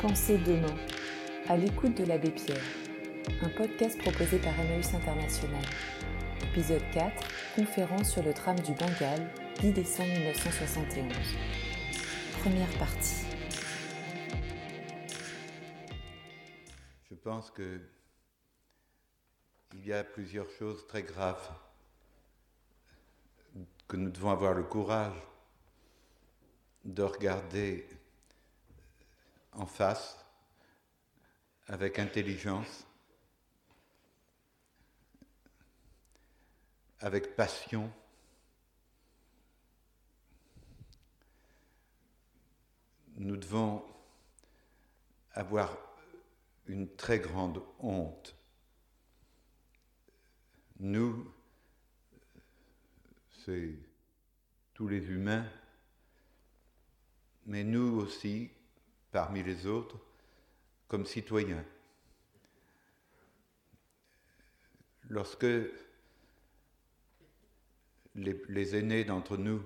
Pensez demain, à l'écoute de l'abbé Pierre, un podcast proposé par Emmaüs International. Épisode 4, conférence sur le drame du Bengale, 10 décembre 1971. Première partie. Je pense que il y a plusieurs choses très graves que nous devons avoir le courage de regarder en face avec intelligence, avec passion. Nous devons avoir une très grande honte. Nous, c'est tous les humains, mais nous aussi, parmi les autres, comme citoyens. Lorsque les, aînés d'entre nous,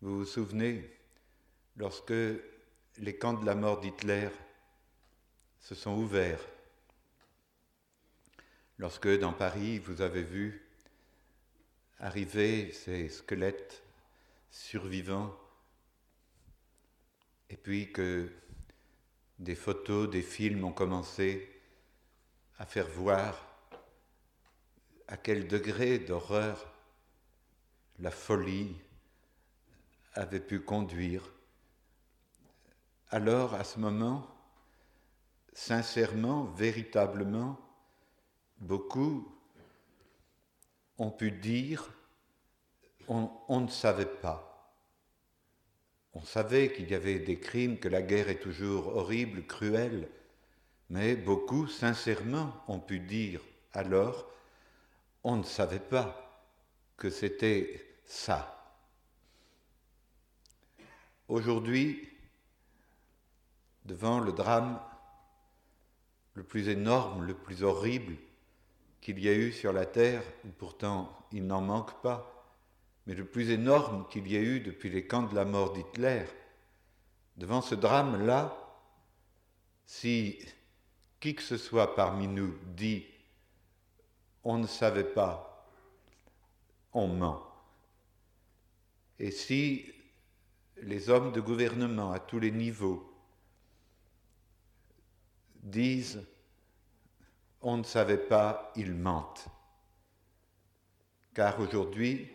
vous vous souvenez, lorsque les camps de la mort d'Hitler se sont ouverts, lorsque dans Paris vous avez vu arriver ces squelettes survivants, et puis que des photos, des films ont commencé à faire voir à quel degré d'horreur la folie avait pu conduire. Alors, à ce moment, sincèrement, véritablement, beaucoup ont pu dire on, ne savait pas. On savait qu'il y avait des crimes, que la guerre est toujours horrible, cruelle, mais beaucoup, sincèrement, ont pu dire alors on ne savait pas que c'était ça. Aujourd'hui, devant le drame le plus énorme, le plus horrible qu'il y a eu sur la terre, pourtant il n'en manque pas, mais le plus énorme qu'il y ait eu depuis les camps de la mort d'Hitler, devant ce drame-là, si qui que ce soit parmi nous dit on ne savait pas, on ment. Et si les hommes de gouvernement à tous les niveaux disent on ne savait pas, ils mentent. Car aujourd'hui,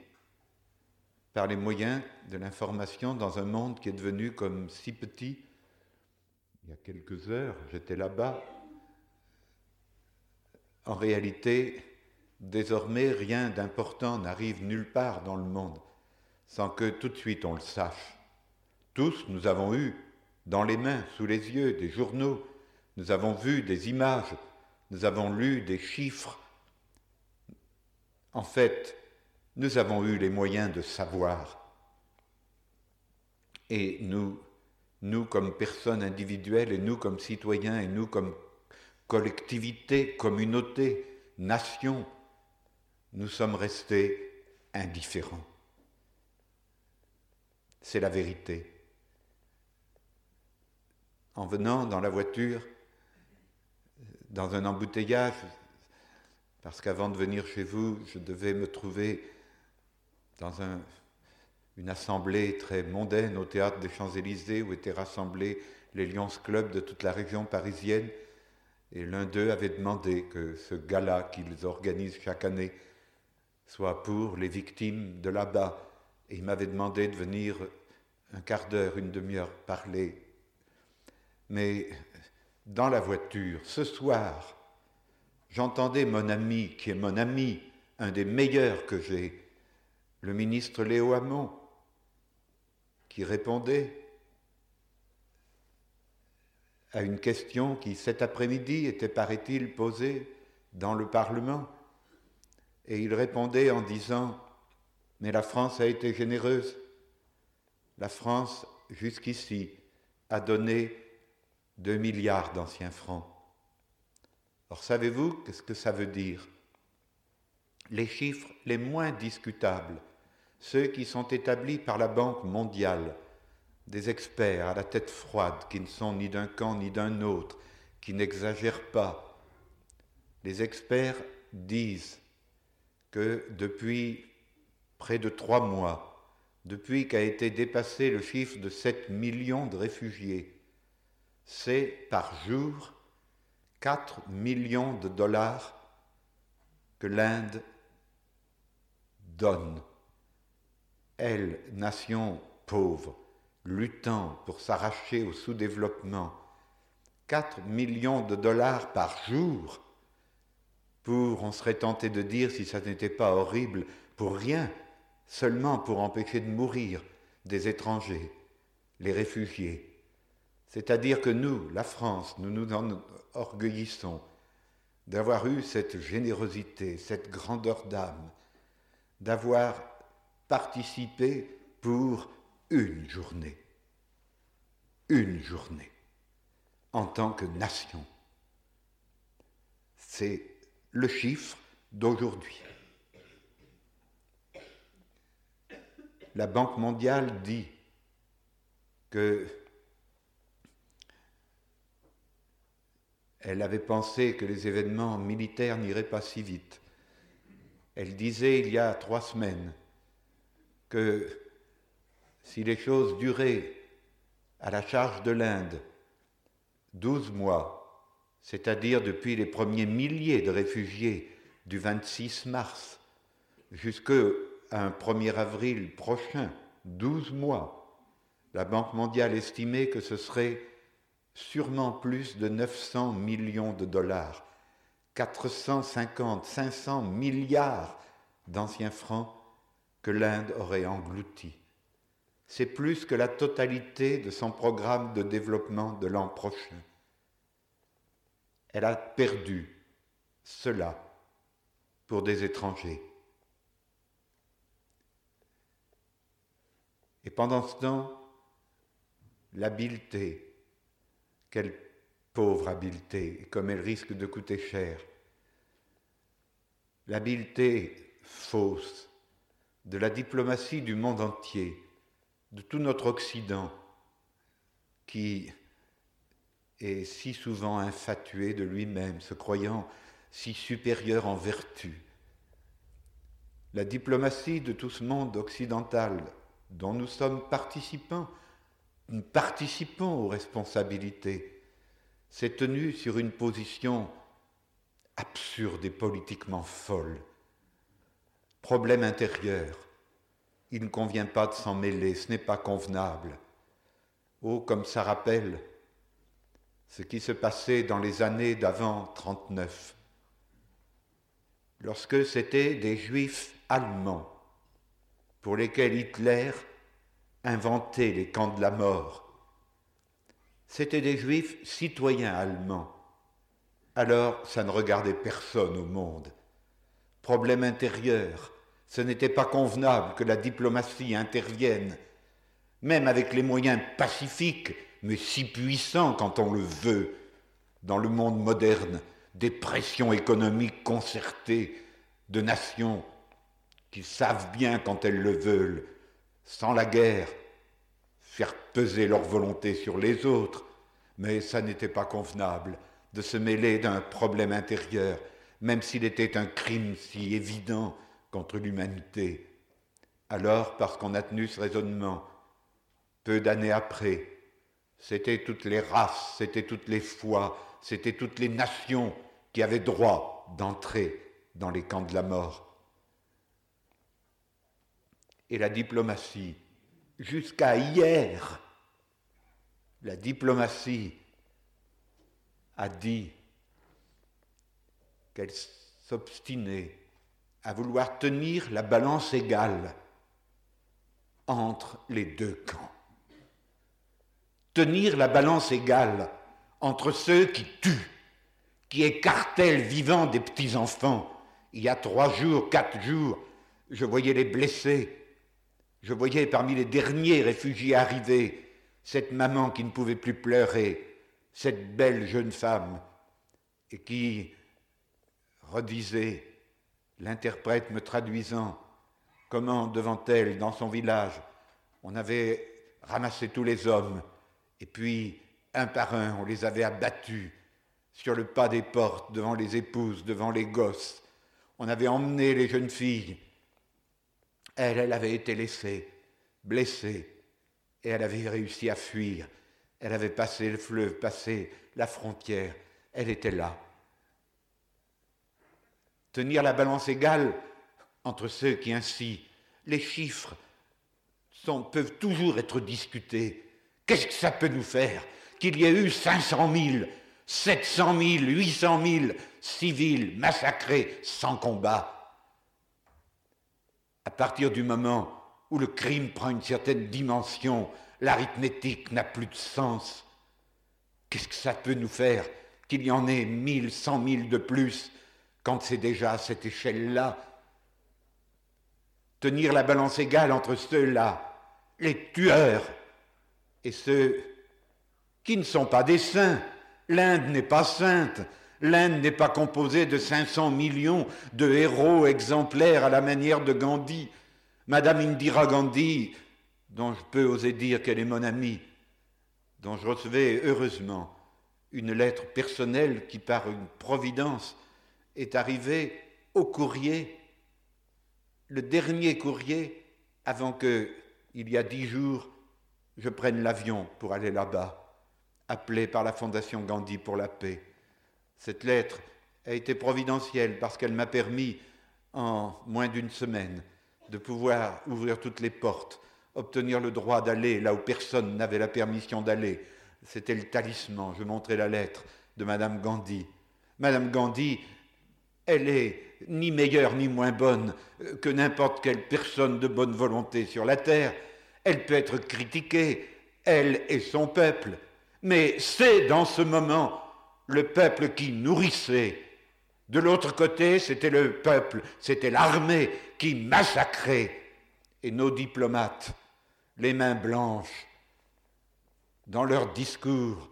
par les moyens de l'information dans un monde qui est devenu comme si petit. Il y a quelques heures, j'étais là-bas. En réalité, désormais, rien d'important n'arrive nulle part dans le monde sans que tout de suite on le sache. Tous, nous avons eu dans les mains, sous les yeux, des journaux, nous avons vu des images, nous avons lu des chiffres. En fait, nous avons eu les moyens de savoir. Et nous, nous comme personnes individuelles, et nous comme citoyens, et nous comme collectivité, communauté, nation, nous sommes restés indifférents. C'est la vérité. En venant dans la voiture, dans un embouteillage, parce qu'avant de venir chez vous, je devais me trouver dans une assemblée très mondaine au théâtre des Champs-Élysées où étaient rassemblés les Lions Club de toute la région parisienne. Et l'un d'eux avait demandé que ce gala qu'ils organisent chaque année soit pour les victimes de là-bas. Et il m'avait demandé de venir un quart d'heure, une demi-heure parler. Mais dans la voiture, ce soir, j'entendais mon ami, qui est mon ami, un des meilleurs que j'ai, le ministre Léo Hamon, qui répondait à une question qui cet après-midi était, paraît-il, posée dans le Parlement. Et il répondait en disant, mais la France a été généreuse. La France, jusqu'ici, a donné 2 milliards d'anciens francs. Or, savez-vous qu'est-ce que ça veut dire? Les chiffres les moins discutables ceux qui sont établis par la Banque mondiale des experts à la tête froide qui ne sont ni d'un camp ni d'un autre, qui n'exagèrent pas. Les experts disent que depuis près de trois mois, depuis qu'a été dépassé le chiffre de 7 millions de réfugiés, c'est par jour 4 millions de dollars que l'Inde donne. Elle, nation pauvre, luttant pour s'arracher au sous-développement, 4 millions de dollars par jour pour, on serait tenté de dire, si ça n'était pas horrible, pour rien, seulement pour empêcher de mourir des étrangers, les réfugiés. C'est-à-dire que nous, la France, nous nous en orgueillissons d'avoir eu cette générosité, cette grandeur d'âme, d'avoir participé pour une journée, une journée, en tant que nation. C'est le chiffre d'aujourd'hui. La Banque mondiale dit que elle avait pensé que les événements militaires n'iraient pas si vite. Elle disait il y a trois semaines que si les choses duraient à la charge de l'Inde douze mois, c'est-à-dire depuis les premiers milliers de réfugiés du 26 mars jusqu'à un 1er avril prochain, douze mois, la Banque mondiale estimait que ce serait sûrement plus de 900 millions de dollars, 450, 500 milliards d'anciens francs que l'Inde aurait engloutis. C'est plus que la totalité de son programme de développement de l'an prochain. Elle a perdu cela pour des étrangers. Et pendant ce temps, l'habileté, quelle pauvre habileté, et comme elle risque de coûter cher, l'habileté fausse de la diplomatie du monde entier, de tout notre Occident, qui est si souvent infatué de lui-même, se croyant si supérieur en vertu. La diplomatie de tout ce monde occidental dont nous sommes participants, nous participons aux responsabilités, s'est tenue sur une position absurde et politiquement folle Problème intérieur. Il ne convient pas de s'en mêler, ce n'est pas convenable. Oh, comme ça rappelle ce qui se passait dans les années d'avant 39, lorsque c'étaient des juifs allemands pour lesquels Hitler inventait les camps de la mort. C'étaient des juifs citoyens allemands. Alors ça ne regardait personne au monde problème intérieur. Ce n'était pas convenable que la diplomatie intervienne, même avec les moyens pacifiques, mais si puissants quand on le veut, dans le monde moderne, des pressions économiques concertées de nations qui savent bien quand elles le veulent, sans la guerre, faire peser leur volonté sur les autres, mais ça n'était pas convenable de se mêler d'un problème intérieur même s'il était un crime si évident contre l'humanité. Alors, parce qu'on a tenu ce raisonnement, peu d'années après, c'était toutes les races, c'était toutes les foi, c'était toutes les nations qui avaient droit d'entrer dans les camps de la mort. Et la diplomatie, jusqu'à hier, la diplomatie a dit qu'elle s'obstinait à vouloir tenir la balance égale entre les deux camps. Tenir la balance égale entre ceux qui tuent, qui écartèlent vivants des petits-enfants. Il y a trois jours, quatre jours, je voyais les blessés. Je voyais parmi les derniers réfugiés arrivés cette maman qui ne pouvait plus pleurer, cette belle jeune femme, et qui redisait, l'interprète me traduisant comment devant elle, dans son village, on avait ramassé tous les hommes, et puis, un par un, on les avait abattus sur le pas des portes, devant les épouses, devant les gosses. On avait emmené les jeunes filles. Elle, elle avait été laissée, blessée, et elle avait réussi à fuir. Elle avait passé le fleuve, passé la frontière. Elle était là. Tenir la balance égale entre ceux qui ainsi, les chiffres peuvent toujours être discutés. Qu'est-ce que ça peut nous faire qu'il y ait eu 500 000, 700 000, 800 000 civils massacrés sans combat? À partir du moment où le crime prend une certaine dimension, l'arithmétique n'a plus de sens. Qu'est-ce que ça peut nous faire qu'il y en ait mille, cent mille de plus quand c'est déjà à cette échelle-là Tenir la balance égale entre ceux-là, les tueurs, et ceux qui ne sont pas des saints. L'Inde n'est pas sainte. L'Inde n'est pas composée de 500 millions de héros exemplaires à la manière de Gandhi. Madame Indira Gandhi, dont je peux oser dire qu'elle est mon amie, dont je recevais heureusement une lettre personnelle qui, par une providence, est arrivée au courrier, le dernier courrier, avant que, il y a dix jours, je prenne l'avion pour aller là-bas, appelé par la Fondation Gandhi pour la paix. Cette lettre a été providentielle parce qu'elle m'a permis, en moins d'une semaine, de pouvoir ouvrir toutes les portes, obtenir le droit d'aller là où personne n'avait la permission d'aller. C'était le talisman, je montrais la lettre de Madame Gandhi. Madame Gandhi, elle est ni meilleure ni moins bonne que n'importe quelle personne de bonne volonté sur la terre. Elle peut être critiquée, elle et son peuple, mais c'est dans ce moment le peuple qui nourrissait. De l'autre côté, c'était le peuple, c'était l'armée qui massacrait. Et nos diplomates, les mains blanches, dans leurs discours,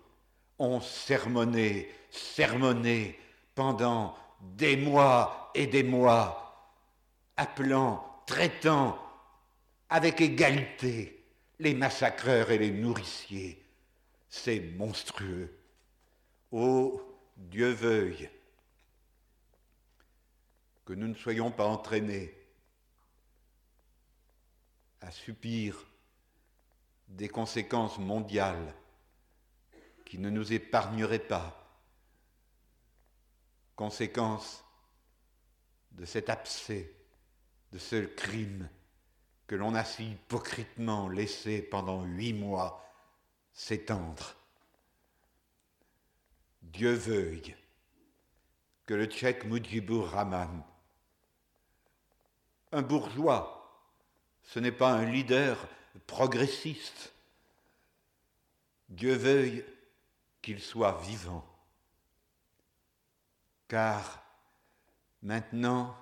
ont sermonné, sermonné pendant des mois et des mois, appelant, traitant avec égalité les massacreurs et les nourriciers. C'est monstrueux. Ô Dieu veuille que nous ne soyons pas entraînés à subir des conséquences mondiales qui ne nous épargneraient pas. Conséquences de cet abcès, de ce crime que l'on a si hypocritement laissé pendant huit mois s'étendre. Dieu veuille que le tchèque Mujibur Rahman, un bourgeois, ce n'est pas un leader progressiste, Dieu veuille qu'il soit vivant, car maintenant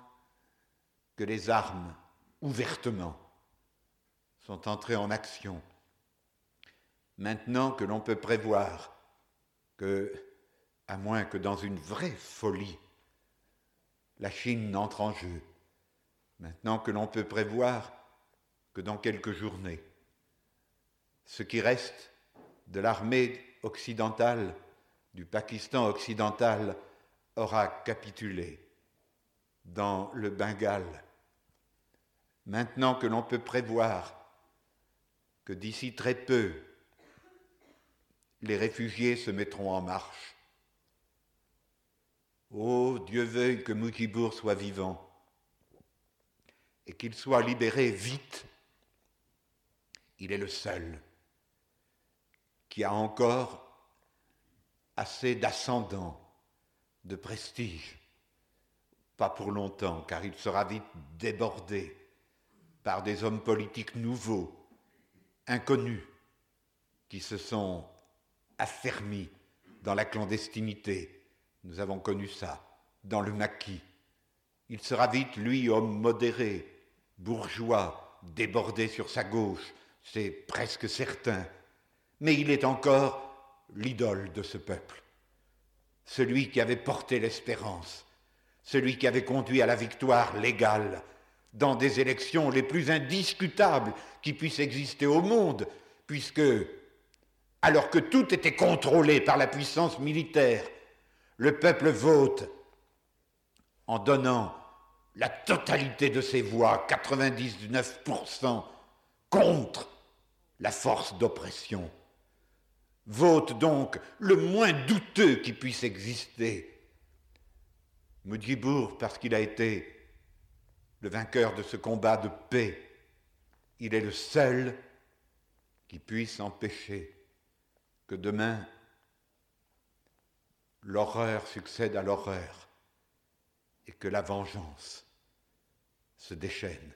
que les armes ouvertement sont entrées en action. Maintenant que l'on peut prévoir que, à moins que dans une vraie folie, la Chine n'entre en jeu, maintenant que l'on peut prévoir que dans quelques journées, ce qui reste de l'armée occidentale, du Pakistan occidental, aura capitulé dans le Bengale, maintenant que l'on peut prévoir que d'ici très peu, les réfugiés se mettront en marche. Oh, Dieu veuille que Mujibur soit vivant et qu'il soit libéré vite. Il est le seul qui a encore assez d'ascendant, de prestige. Pas pour longtemps, car il sera vite débordé par des hommes politiques nouveaux inconnus qui se sont affermis dans la clandestinité. Nous avons connu ça dans le maquis. Il sera vite, lui, homme modéré, bourgeois, débordé sur sa gauche, c'est presque certain. Mais il est encore l'idole de ce peuple, celui qui avait porté l'espérance, celui qui avait conduit à la victoire légale dans des élections les plus indiscutables qui puissent exister au monde, puisque, alors que tout était contrôlé par la puissance militaire, le peuple vote en donnant la totalité de ses voix, 99%, contre la force d'oppression. Vote donc le moins douteux qui puisse exister. Mudjibour, parce qu'il a été le vainqueur de ce combat de paix, il est le seul qui puisse empêcher que demain l'horreur succède à l'horreur et que la vengeance se déchaîne.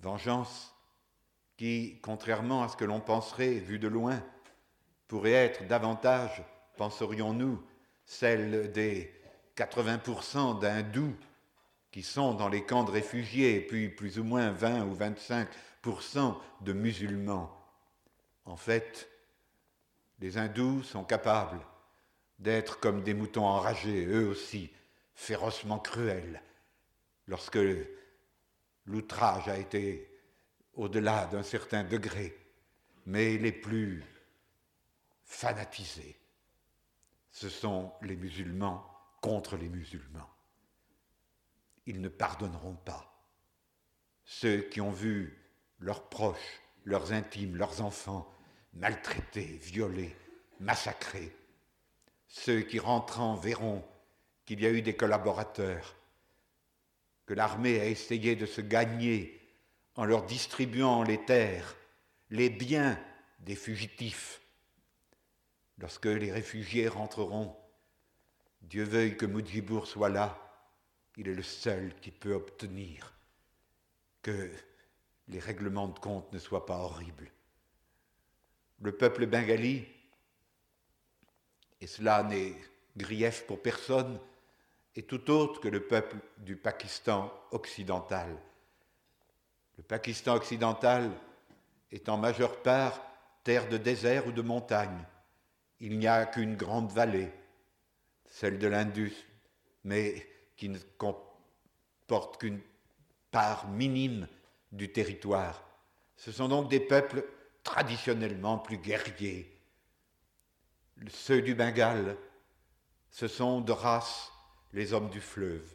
Vengeance qui, contrairement à ce que l'on penserait vu de loin, pourrait être davantage, penserions-nous, celle des 80% d'hindous qui sont dans les camps de réfugiés, et puis plus ou moins 20 ou 25% de musulmans. En fait, les hindous sont capables d'être comme des moutons enragés, eux aussi, férocement cruels, lorsque l'outrage a été au-delà d'un certain degré, mais les plus fanatisés, ce sont les musulmans contre les musulmans. Ils ne pardonneront pas. Ceux qui ont vu leurs proches, leurs intimes, leurs enfants maltraités, violés, massacrés. Ceux qui rentrant verront qu'il y a eu des collaborateurs, que l'armée a essayé de se gagner en leur distribuant les terres, les biens des fugitifs. Lorsque les réfugiés rentreront, Dieu veuille que Moudjibour soit là, il est le seul qui peut obtenir que les règlements de compte ne soient pas horribles. Le peuple bengali, et cela n'est grief pour personne, est tout autre que le peuple du Pakistan occidental. Le Pakistan occidental est en majeure part terre de désert ou de montagne. Il n'y a qu'une grande vallée, celle de l'Indus, mais qui ne comporte qu'une part minime du territoire. Ce sont donc des peuples traditionnellement plus guerriers. Ceux du Bengale, ce sont de race les hommes du fleuve,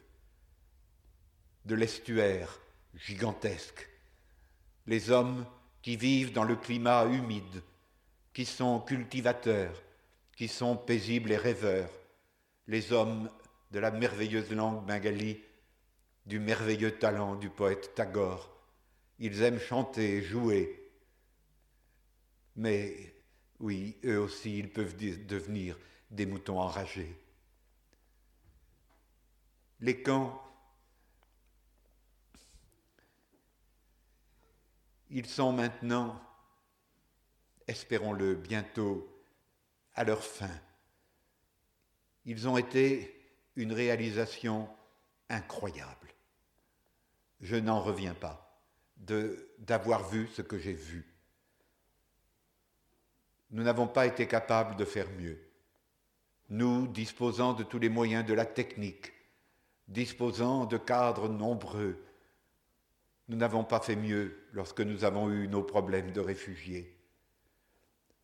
de l'estuaire gigantesque, les hommes qui vivent dans le climat humide, qui sont cultivateurs, qui sont paisibles et rêveurs, les hommes de la merveilleuse langue bengali, du merveilleux talent du poète Tagore. Ils aiment chanter jouer, mais oui, eux aussi, ils peuvent devenir des moutons enragés. Les camps, ils sont maintenant, espérons-le, bientôt à leur fin. Ils ont été une réalisation incroyable. Je n'en reviens pas d'avoir vu ce que j'ai vu. Nous n'avons pas été capables de faire mieux. Nous, disposant de tous les moyens de la technique, disposant de cadres nombreux. Nous n'avons pas fait mieux lorsque nous avons eu nos problèmes de réfugiés.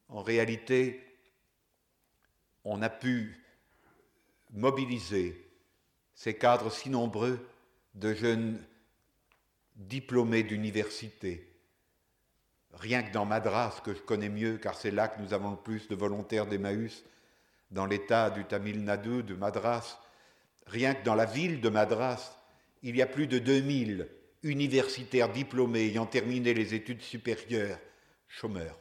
En réalité, on a pu mobiliser ces cadres si nombreux de jeunes diplômés d'université. Rien que dans Madras, que je connais mieux, car c'est là que nous avons le plus de volontaires d'Emmaüs, dans l'état du Tamil Nadu, de Madras, Rien que dans la ville de Madras, il y a plus de 2000 universitaires diplômés ayant terminé les études supérieures, chômeurs,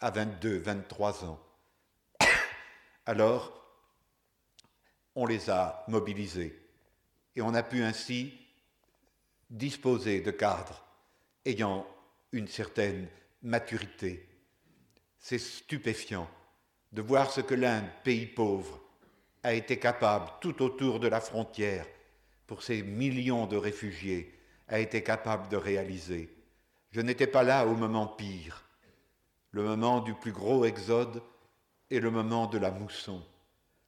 à 22, 23 ans. Alors, on les a mobilisés et on a pu ainsi disposer de cadres ayant une certaine maturité. C'est stupéfiant de voir ce que l'Inde, pays pauvre, a été capable, tout autour de la frontière, pour ces millions de réfugiés, a été capable de réaliser. Je n'étais pas là au moment pire, le moment du plus gros exode et le moment de la mousson,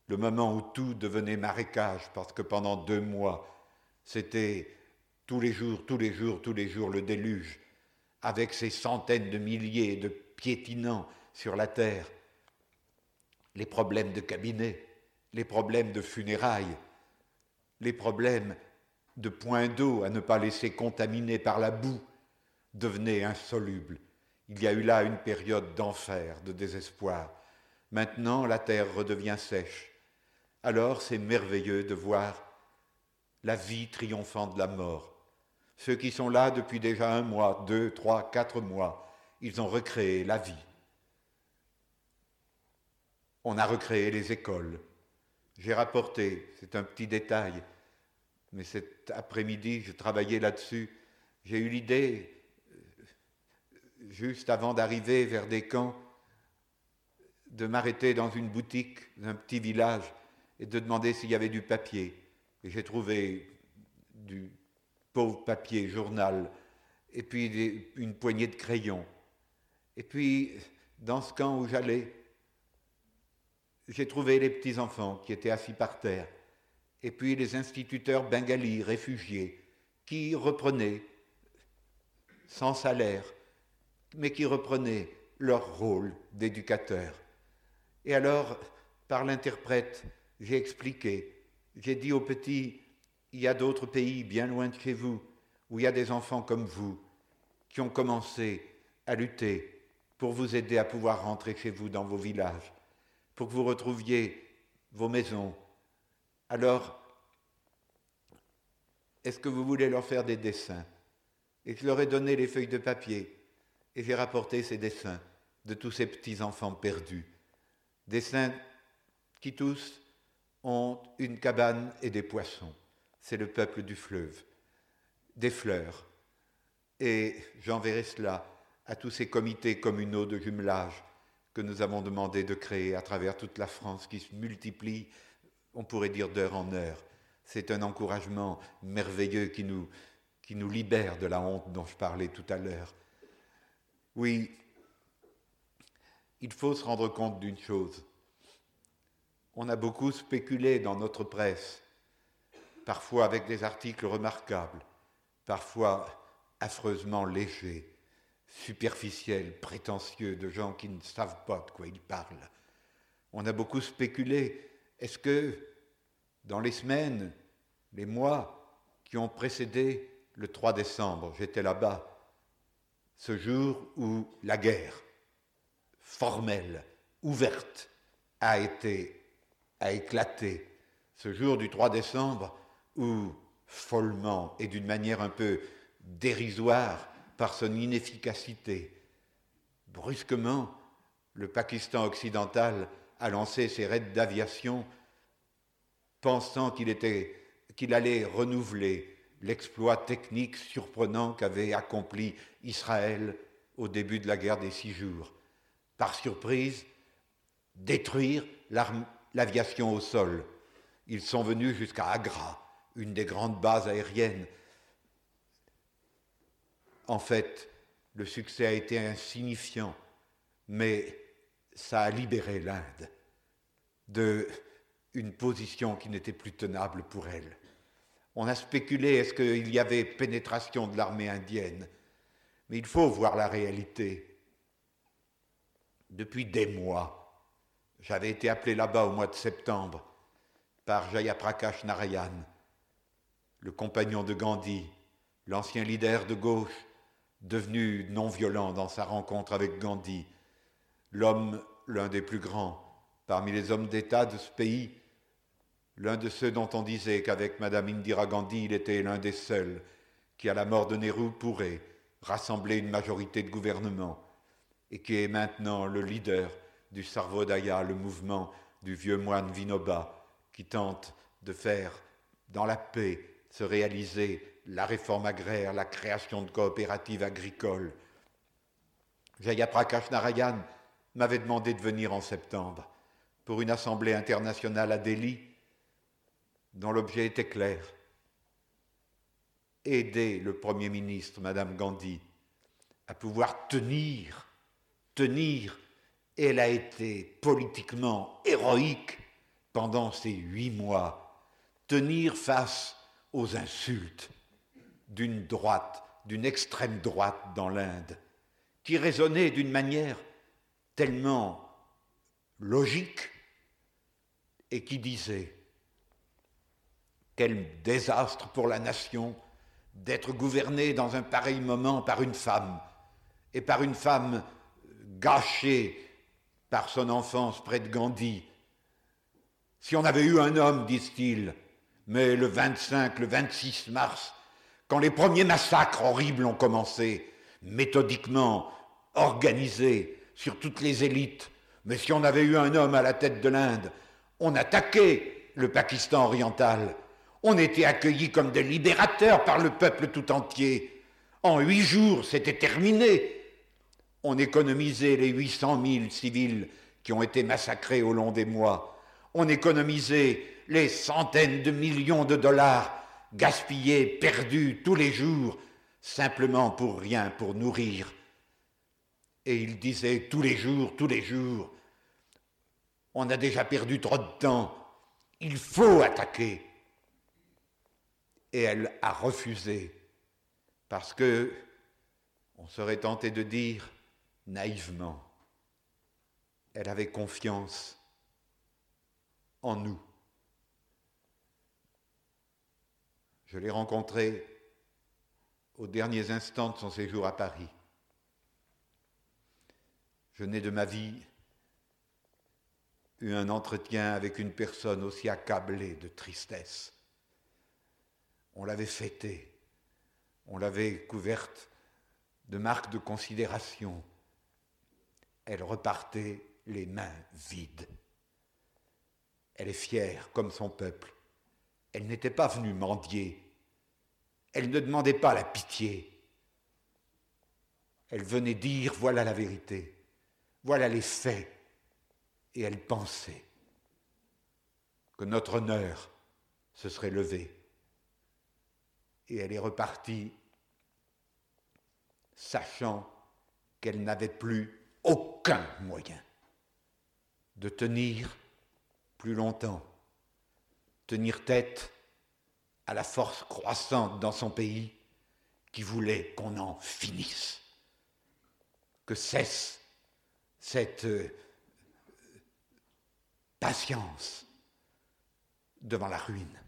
le moment où tout devenait marécage, parce que pendant deux mois, c'était tous les jours, tous les jours, tous les jours le déluge, avec ses centaines de milliers de piétinants sur la terre, les problèmes de cabinet, les problèmes de funérailles, les problèmes de points d'eau à ne pas laisser contaminer par la boue devenaient insolubles. Il y a eu là une période d'enfer, de désespoir. Maintenant, la terre redevient sèche. Alors, c'est merveilleux de voir la vie triomphant de la mort. Ceux qui sont là depuis déjà un mois, deux, trois, quatre mois, ils ont recréé la vie. On a recréé les écoles. J'ai rapporté, c'est un petit détail, mais cet après-midi, je travaillais là-dessus. J'ai eu l'idée, euh, juste avant d'arriver vers des camps, de m'arrêter dans une boutique d'un petit village et de demander s'il y avait du papier. Et j'ai trouvé du pauvre papier, journal, et puis une poignée de crayons. Et puis, dans ce camp où j'allais, j'ai trouvé les petits-enfants qui étaient assis par terre, et puis les instituteurs bengalis réfugiés qui reprenaient, sans salaire, mais qui reprenaient leur rôle d'éducateur. Et alors, par l'interprète, j'ai expliqué, j'ai dit aux petits, il y a d'autres pays bien loin de chez vous, où il y a des enfants comme vous, qui ont commencé à lutter pour vous aider à pouvoir rentrer chez vous dans vos villages, pour que vous retrouviez vos maisons. Alors, est-ce que vous voulez leur faire des dessins? Et je leur ai donné les feuilles de papier, et j'ai rapporté ces dessins de tous ces petits-enfants perdus. Dessins qui tous ont une cabane et des poissons. C'est le peuple du fleuve. Des fleurs. Et j'enverrai cela à tous ces comités communaux de jumelage que nous avons demandé de créer à travers toute la France, qui se multiplient, on pourrait dire d'heure en heure. C'est un encouragement merveilleux qui nous, libère de la honte dont je parlais tout à l'heure. Oui, il faut se rendre compte d'une chose. On a beaucoup spéculé dans notre presse, parfois avec des articles remarquables, parfois affreusement légers, superficiels, prétentieux, de gens qui ne savent pas de quoi ils parlent. On a beaucoup spéculé. Est-ce que dans les semaines, les mois qui ont précédé le 3 décembre, j'étais là-bas, ce jour où la guerre formelle, ouverte, a été a éclaté ce jour du 3 décembre où, follement et d'une manière un peu dérisoire par son inefficacité, brusquement, le Pakistan occidental a lancé ses raids d'aviation pensant qu'il allait renouveler l'exploit technique surprenant qu'avait accompli Israël au début de la guerre des six jours. Par surprise, détruire l'aviation au sol. Ils sont venus jusqu'à Agra, une des grandes bases aériennes. En fait, le succès a été insignifiant, mais ça a libéré l'Inde de une position qui n'était plus tenable pour elle. On a spéculé est-ce qu'il y avait pénétration de l'armée indienne, mais il faut voir la réalité. Depuis des mois, j'avais été appelé là-bas au mois de septembre par Jayaprakash Narayan, le compagnon de Gandhi, l'ancien leader de gauche, devenu non violent dans sa rencontre avec Gandhi, l'homme l'un des plus grands parmi les hommes d'État de ce pays, l'un de ceux dont on disait qu'avec Madame Indira Gandhi, il était l'un des seuls qui, à la mort de Nehru, pourrait rassembler une majorité de gouvernement, et qui est maintenant le leader du Sarvodaya, le mouvement du vieux moine Vinoba, qui tente de faire dans la paix se réaliser la réforme agraire, la création de coopératives agricoles. Jayaprakash Narayan m'avait demandé de venir en septembre pour une assemblée internationale à Delhi dont l'objet était clair. Aider le Premier ministre, Madame Gandhi, à pouvoir tenir, tenir elle a été politiquement héroïque pendant ces huit mois, tenir face aux insultes d'une droite d'une extrême droite dans l'Inde, qui raisonnait d'une manière tellement logique et qui disait quel désastre pour la nation d'être gouvernée dans un pareil moment par une femme, et par une femme gâchée par son enfance près de Gandhi. Si on avait eu un homme, disent-ils, mais le 25, le 26 mars, quand les premiers massacres horribles ont commencé, méthodiquement, organisés, sur toutes les élites, mais si on avait eu un homme à la tête de l'Inde, on attaquait le Pakistan oriental, on était accueillis comme des libérateurs par le peuple tout entier. En huit jours, c'était terminé. On économisait les 800 000 civils qui ont été massacrés au long des mois. On économisait les centaines de millions de dollars gaspillés, perdus tous les jours, simplement pour rien, pour nourrir. Et il disait tous les jours, tous les jours, on a déjà perdu trop de temps, il faut attaquer et elle a refusé parce que on serait tenté de dire naïvement, elle avait confiance en nous. Je l'ai rencontrée aux derniers instants de son séjour à Paris. Je n'ai de ma vie eu un entretien avec une personne aussi accablée de tristesse on l'avait fêtée, on l'avait couverte de marques de considération. Elle repartait les mains vides. Elle est fière comme son peuple. Elle n'était pas venue mendier. Elle ne demandait pas la pitié. Elle venait dire voilà la vérité, voilà les faits. Et elle pensait que notre honneur se serait levé et elle est repartie, sachant qu'elle n'avait plus aucun moyen de tenir plus longtemps, tenir tête à la force croissante dans son pays qui voulait qu'on en finisse, que cesse cette euh, patience devant la ruine.